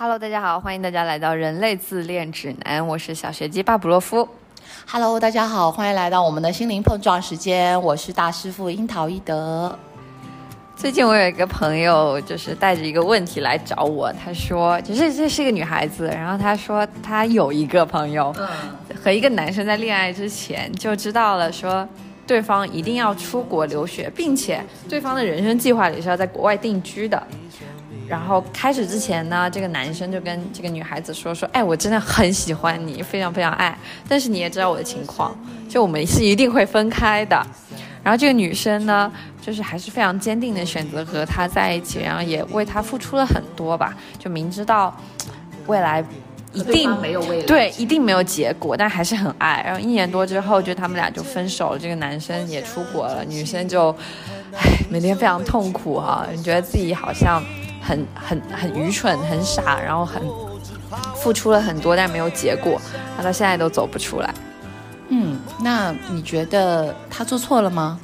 Hello，大家好，欢迎大家来到人类自恋指南，我是小学鸡巴甫洛夫。Hello，大家好，欢迎来到我们的心灵碰撞时间，我是大师傅樱桃一德。最近我有一个朋友，就是带着一个问题来找我，他说，就是这是一个女孩子，然后她说她有一个朋友，和一个男生在恋爱之前就知道了说。对方一定要出国留学，并且对方的人生计划里是要在国外定居的。然后开始之前呢，这个男生就跟这个女孩子说说，哎，我真的很喜欢你，非常非常爱，但是你也知道我的情况，就我们是一定会分开的。然后这个女生呢，就是还是非常坚定的选择和他在一起，然后也为他付出了很多吧，就明知道未来一定没有未来，对，一定没有结果，但还是很爱。然后一年多之后，就他们俩就分手了。这个男生也出国了，女生就，唉，每天非常痛苦哈、你觉得自己好像很很很愚蠢、很傻，然后很付出了很多，但没有结果，他到现在都走不出来。嗯，那你觉得他做错了吗？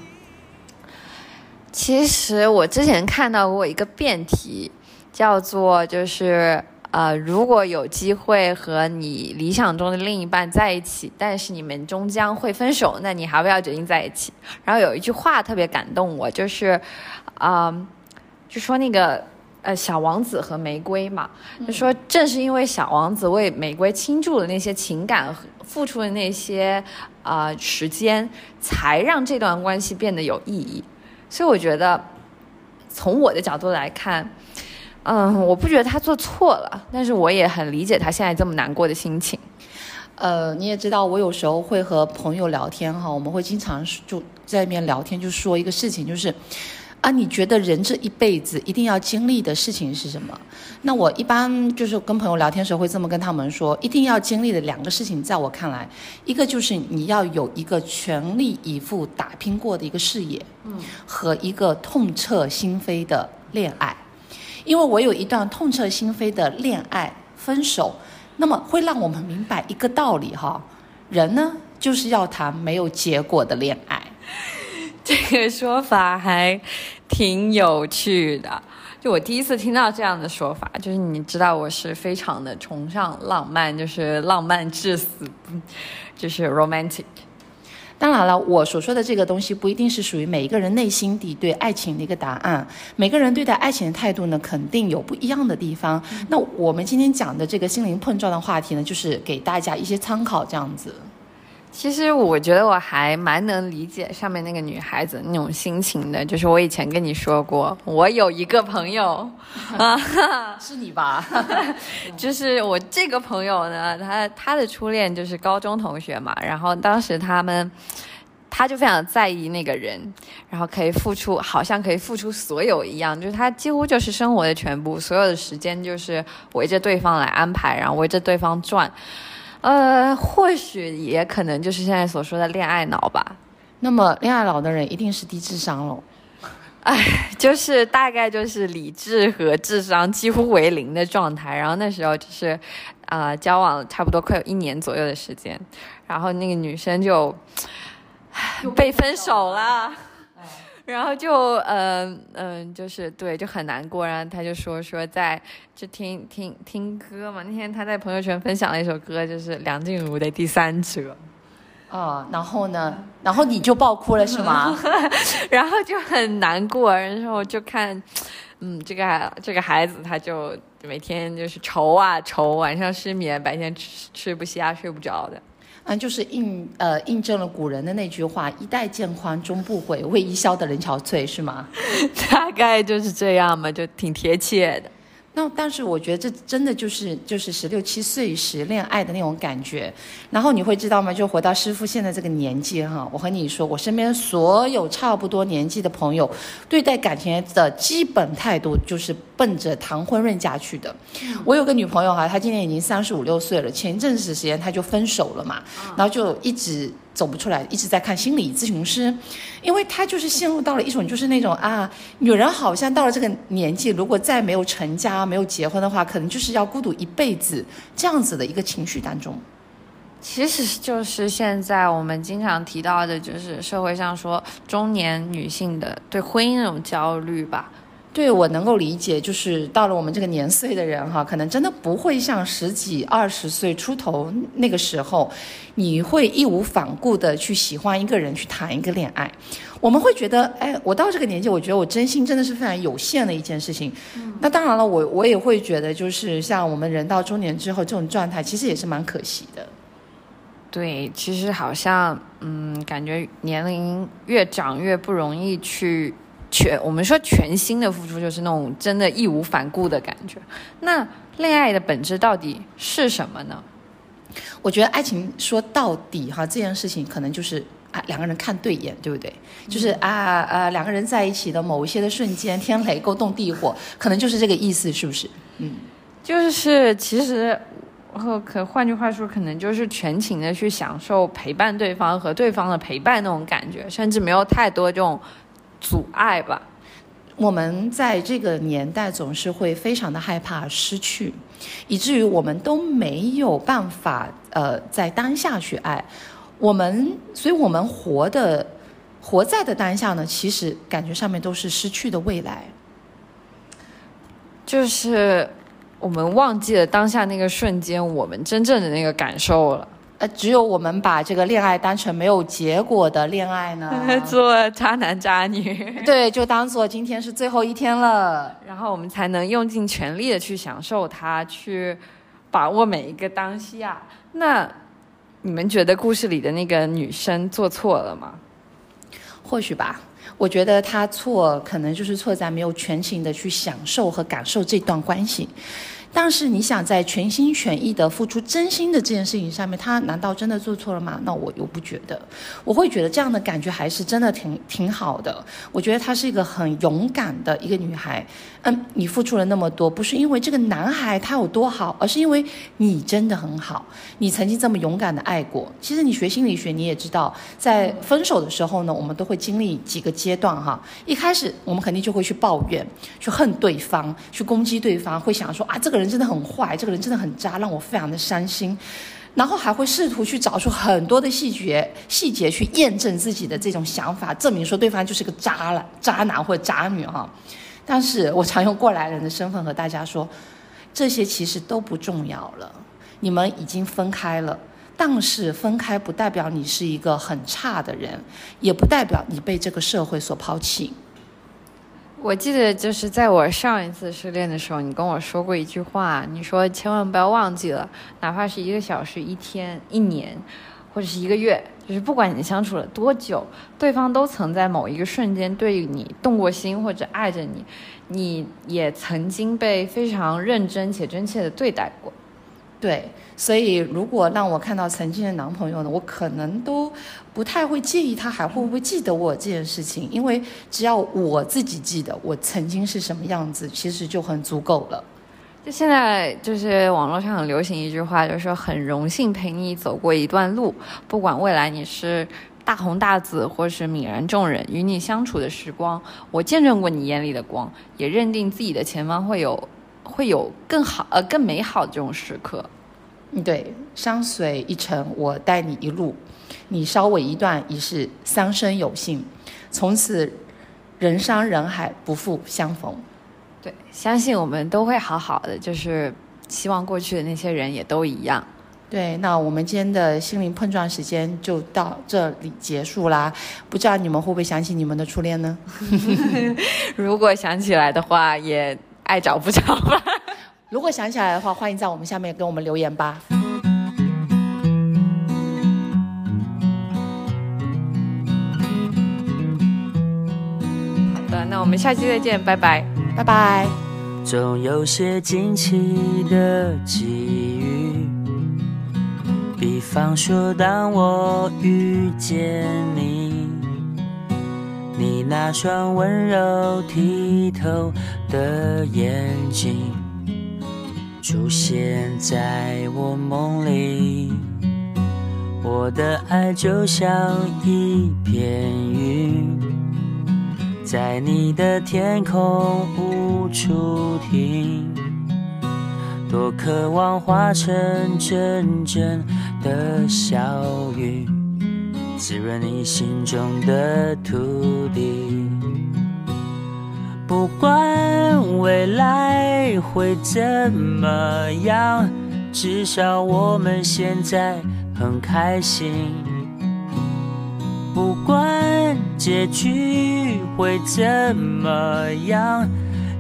其实我之前看到过一个辩题，叫做就是呃，如果有机会和你理想中的另一半在一起，但是你们终将会分手，那你还不要决定在一起。然后有一句话特别感动我，就是，啊、就说那个呃小王子和玫瑰嘛，就说正是因为小王子为玫瑰倾注了那些情感和付出的那些啊、呃时间，才让这段关系变得有意义。所以我觉得，从我的角度来看，嗯，我不觉得他做错了，但是我也很理解他现在这么难过的心情。呃，你也知道，我有时候会和朋友聊天哈，我们会经常就在那边聊天，就说一个事情，就是啊，你觉得人这一辈子一定要经历的事情是什么？那我一般就是跟朋友聊天的时候会这么跟他们说，一定要经历的两个事情，在我看来，一个就是你要有一个全力以赴打拼过的一个事业，嗯，和一个痛彻心扉的恋爱，因为我有一段痛彻心扉的恋爱分手。那么会让我们明白一个道理哈，人呢就是要谈没有结果的恋爱。这个说法还挺有趣的。就我第一次听到这样的说法，就是你知道我是非常的崇尚浪漫，就是浪漫至死，就是 romantic。当然了，我所说的这个东西不一定是属于每一个人内心底对爱情的一个答案。每个人对待爱情的态度呢，肯定有不一样的地方。那我们今天讲的这个心灵碰撞的话题呢，就是给大家一些参考，这样子。其实我觉得我还蛮能理解上面那个女孩子那种心情的，就是我以前跟你说过，我有一个朋友啊，是你吧？就是我这个朋友呢，他他的初恋就是高中同学嘛，然后当时他们。他就非常在意那个人，然后可以付出，好像可以付出所有一样，就是他几乎就是生活的全部，所有的时间就是围着对方来安排，然后围着对方转。呃，或许也可能就是现在所说的恋爱脑吧。那么恋爱脑的人一定是低智商喽。哎，就是大概就是理智和智商几乎为零的状态。然后那时候就是，啊、呃，交往差不多快有一年左右的时间，然后那个女生就被分手了。然后就嗯嗯、呃，就是对，就很难过。然后他就说说在就听听听歌嘛。那天他在朋友圈分享了一首歌，就是梁静茹的《第三者》。哦，然后呢？然后你就爆哭了是吗？然后就很难过，然后就看，嗯，这个这个孩子他就每天就是愁啊愁，晚上失眠，白天吃吃不下，睡不着的。嗯，就是印呃印证了古人的那句话：“一代渐宽终不悔，为伊消得人憔悴”，是吗？大概就是这样嘛，就挺贴切的。那但是我觉得这真的就是就是十六七岁时恋爱的那种感觉，然后你会知道吗？就回到师傅现在这个年纪哈，我和你说，我身边所有差不多年纪的朋友，对待感情的基本态度就是奔着谈婚论嫁去的。我有个女朋友哈，她今年已经三十五六岁了，前一阵子时间她就分手了嘛，然后就一直。走不出来，一直在看心理咨询师，因为她就是陷入到了一种就是那种啊，女人好像到了这个年纪，如果再没有成家、没有结婚的话，可能就是要孤独一辈子这样子的一个情绪当中。其实就是现在我们经常提到的，就是社会上说中年女性的对婚姻那种焦虑吧。对我能够理解，就是到了我们这个年岁的人哈，可能真的不会像十几、二十岁出头那个时候，你会义无反顾的去喜欢一个人，去谈一个恋爱。我们会觉得，哎，我到这个年纪，我觉得我真心真的是非常有限的一件事情。那当然了，我我也会觉得，就是像我们人到中年之后这种状态，其实也是蛮可惜的。对，其实好像，嗯，感觉年龄越长越不容易去全，我们说全心的付出，就是那种真的义无反顾的感觉。那恋爱的本质到底是什么呢？我觉得爱情说到底哈，这件事情可能就是啊两个人看对眼，对不对？就是啊啊两个人在一起的某一些的瞬间，天雷勾动地火，可能就是这个意思，是不是？嗯，就是其实。和可换句话说，可能就是全情的去享受陪伴对方和对方的陪伴那种感觉，甚至没有太多这种阻碍吧。我们在这个年代总是会非常的害怕失去，以至于我们都没有办法呃在当下去爱我们，所以我们活的活在的当下呢，其实感觉上面都是失去的未来，就是。我们忘记了当下那个瞬间，我们真正的那个感受了。呃，只有我们把这个恋爱当成没有结果的恋爱呢，做渣男渣女。对，就当做今天是最后一天了，然后我们才能用尽全力的去享受它，去把握每一个当下。那你们觉得故事里的那个女生做错了吗？或许吧。我觉得她错，可能就是错在没有全情的去享受和感受这段关系。但是你想在全心全意的付出真心的这件事情上面，他难道真的做错了吗？那我又不觉得，我会觉得这样的感觉还是真的挺挺好的。我觉得她是一个很勇敢的一个女孩。嗯，你付出了那么多，不是因为这个男孩他有多好，而是因为你真的很好。你曾经这么勇敢的爱过。其实你学心理学，你也知道，在分手的时候呢，我们都会经历几个阶段哈。一开始我们肯定就会去抱怨，去恨对方，去攻击对方，会想说啊，这个人人真的很坏，这个人真的很渣，让我非常的伤心。然后还会试图去找出很多的细节，细节去验证自己的这种想法，证明说对方就是个渣了、渣男或者渣女哈。但是我常用过来人的身份和大家说，这些其实都不重要了。你们已经分开了，但是分开不代表你是一个很差的人，也不代表你被这个社会所抛弃。我记得就是在我上一次失恋的时候，你跟我说过一句话，你说千万不要忘记了，哪怕是一个小时、一天、一年，或者是一个月。就是不管你相处了多久，对方都曾在某一个瞬间对你动过心或者爱着你，你也曾经被非常认真且真切的对待过。对，所以如果让我看到曾经的男朋友呢，我可能都不太会介意他还会不会记得我这件事情，因为只要我自己记得我曾经是什么样子，其实就很足够了。就现在，就是网络上很流行一句话，就是说很荣幸陪你走过一段路，不管未来你是大红大紫，或是泯然众人，与你相处的时光，我见证过你眼里的光，也认定自己的前方会有会有更好呃更美好的这种时刻。嗯，对，山水一程，我带你一路，你捎我一段，已是三生有幸，从此人山人海，不负相逢。对，相信我们都会好好的，就是希望过去的那些人也都一样。对，那我们今天的心灵碰撞时间就到这里结束啦。不知道你们会不会想起你们的初恋呢？如果想起来的话，也爱找不着吧。如果想起来的话，欢迎在我们下面给我们留言吧。好的，那我们下期再见，拜拜。拜拜。总有些惊奇的际遇，比方说当我遇见你，你那双温柔剔透的眼睛出现在我梦里，我的爱就像一片云。在你的天空无处停，多渴望化成阵阵的小雨，滋润你心中的土地。不管未来会怎么样，至少我们现在很开心。不管结局会怎么样，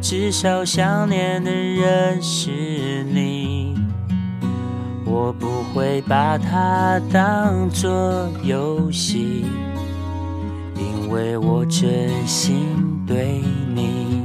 至少想念的人是你。我不会把它当作游戏，因为我真心对你。